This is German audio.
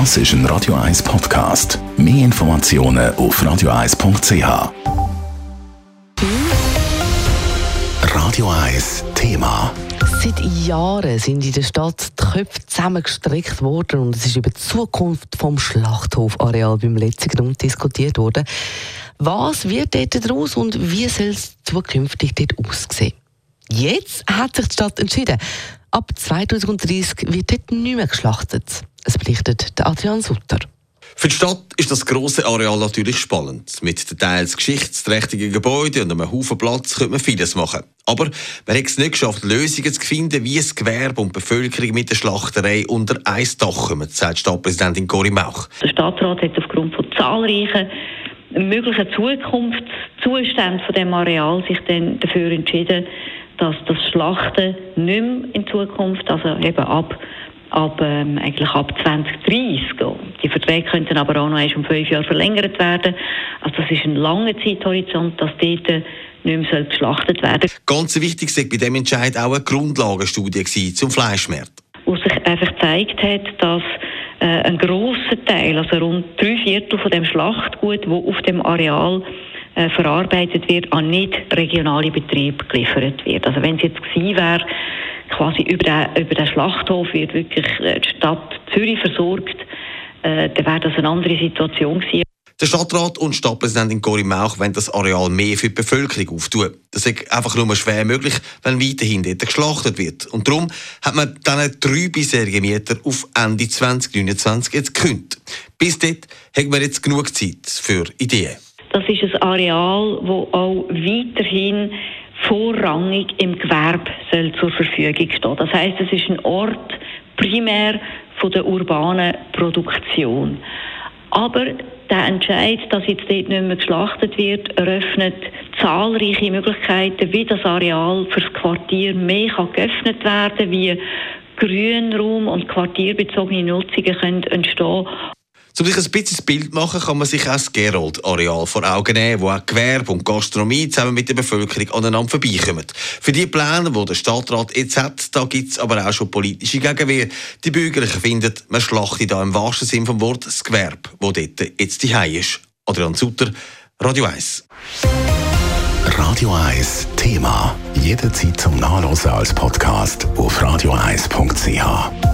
Das ist ein Radio 1 Podcast. Mehr Informationen auf radio1.ch. Radio 1 Thema. Seit Jahren sind in der Stadt die Köpfe zusammengestrickt worden und es ist über die Zukunft vom Schlachthofareal beim letzten Grund diskutiert worden. Was wird dort daraus und wie soll es zukünftig dort aussehen? Jetzt hat sich die Stadt entschieden. Ab 2030 wird dort nicht mehr geschlachtet. Es berichtet Adrian Sutter. Für die Stadt ist das große Areal natürlich spannend. Mit den teils geschichtsträchtigen Gebäuden und einem Haufen Platz könnte man vieles machen. Aber man hat es nicht geschafft, Lösungen zu finden, wie das Gewerbe und die Bevölkerung mit der Schlachterei unter ein Dach kommen, sagt Stadtpräsidentin Cori Mauch. Der Stadtrat hat aufgrund von zahlreichen möglichen Zukunftszuständen von dem Areal sich dann dafür entschieden, dass das Schlachten nicht mehr in Zukunft, also eben ab ab, ähm, eigentlich ab 2030. Die Verträge könnten aber auch noch erst um fünf Jahre verlängert werden. Also das ist ein langer Zeithorizont, dass dort nicht mehr geschlachtet werden soll. Ganz wichtig war bei diesem Entscheid auch eine Grundlagenstudie zum Fleischmarkt. Wo sich einfach gezeigt hat, dass äh, ein grosser Teil, also rund drei Viertel von dem Schlachtgut, wo auf dem Areal äh, verarbeitet wird, an nicht regionale Betriebe geliefert wird. Also wenn es jetzt gewesen wäre, quasi über den, über den Schlachthof wird wirklich äh, die Stadt Zürich versorgt, äh, dann wäre das eine andere Situation gewesen. Der Stadtrat und Stadtpräsidentin Cori Mauch wollen das Areal mehr für die Bevölkerung auftun. Das ist einfach nur schwer möglich, wenn weiterhin dort geschlachtet wird. Und darum hat man diesen drei bisherigen Mieter auf Ende 2029 jetzt gekündigt. Bis dort haben wir jetzt genug Zeit für Ideen. Das ist ein Areal, das auch weiterhin vorrangig im Gewerbe soll zur Verfügung stehen. Das heißt, es ist ein Ort primär von der urbanen Produktion. Aber der Entscheid, dass jetzt dort nicht mehr geschlachtet wird, eröffnet zahlreiche Möglichkeiten, wie das Areal für das Quartier mehr kann geöffnet werden wie Grünraum und quartierbezogene Nutzungen können entstehen um sich ein bisschen das Bild machen, kann man sich auch das Gerold-Areal vor Augen nehmen, wo auch Gewerbe und Gastronomie zusammen mit der Bevölkerung aneinander vorbeikommen. Für die Pläne, die der Stadtrat jetzt hat, da gibt es aber auch schon politische Gegenwehr. Die Bürgerlichen finden, man schlachtet da im wahrsten Sinn vom Wort das Gewerbe, wo dort jetzt die ist. Adrian Sutter, Radio 1. Radio 1 Thema. Jederzeit zum Nachlesen als Podcast auf radio1.ch.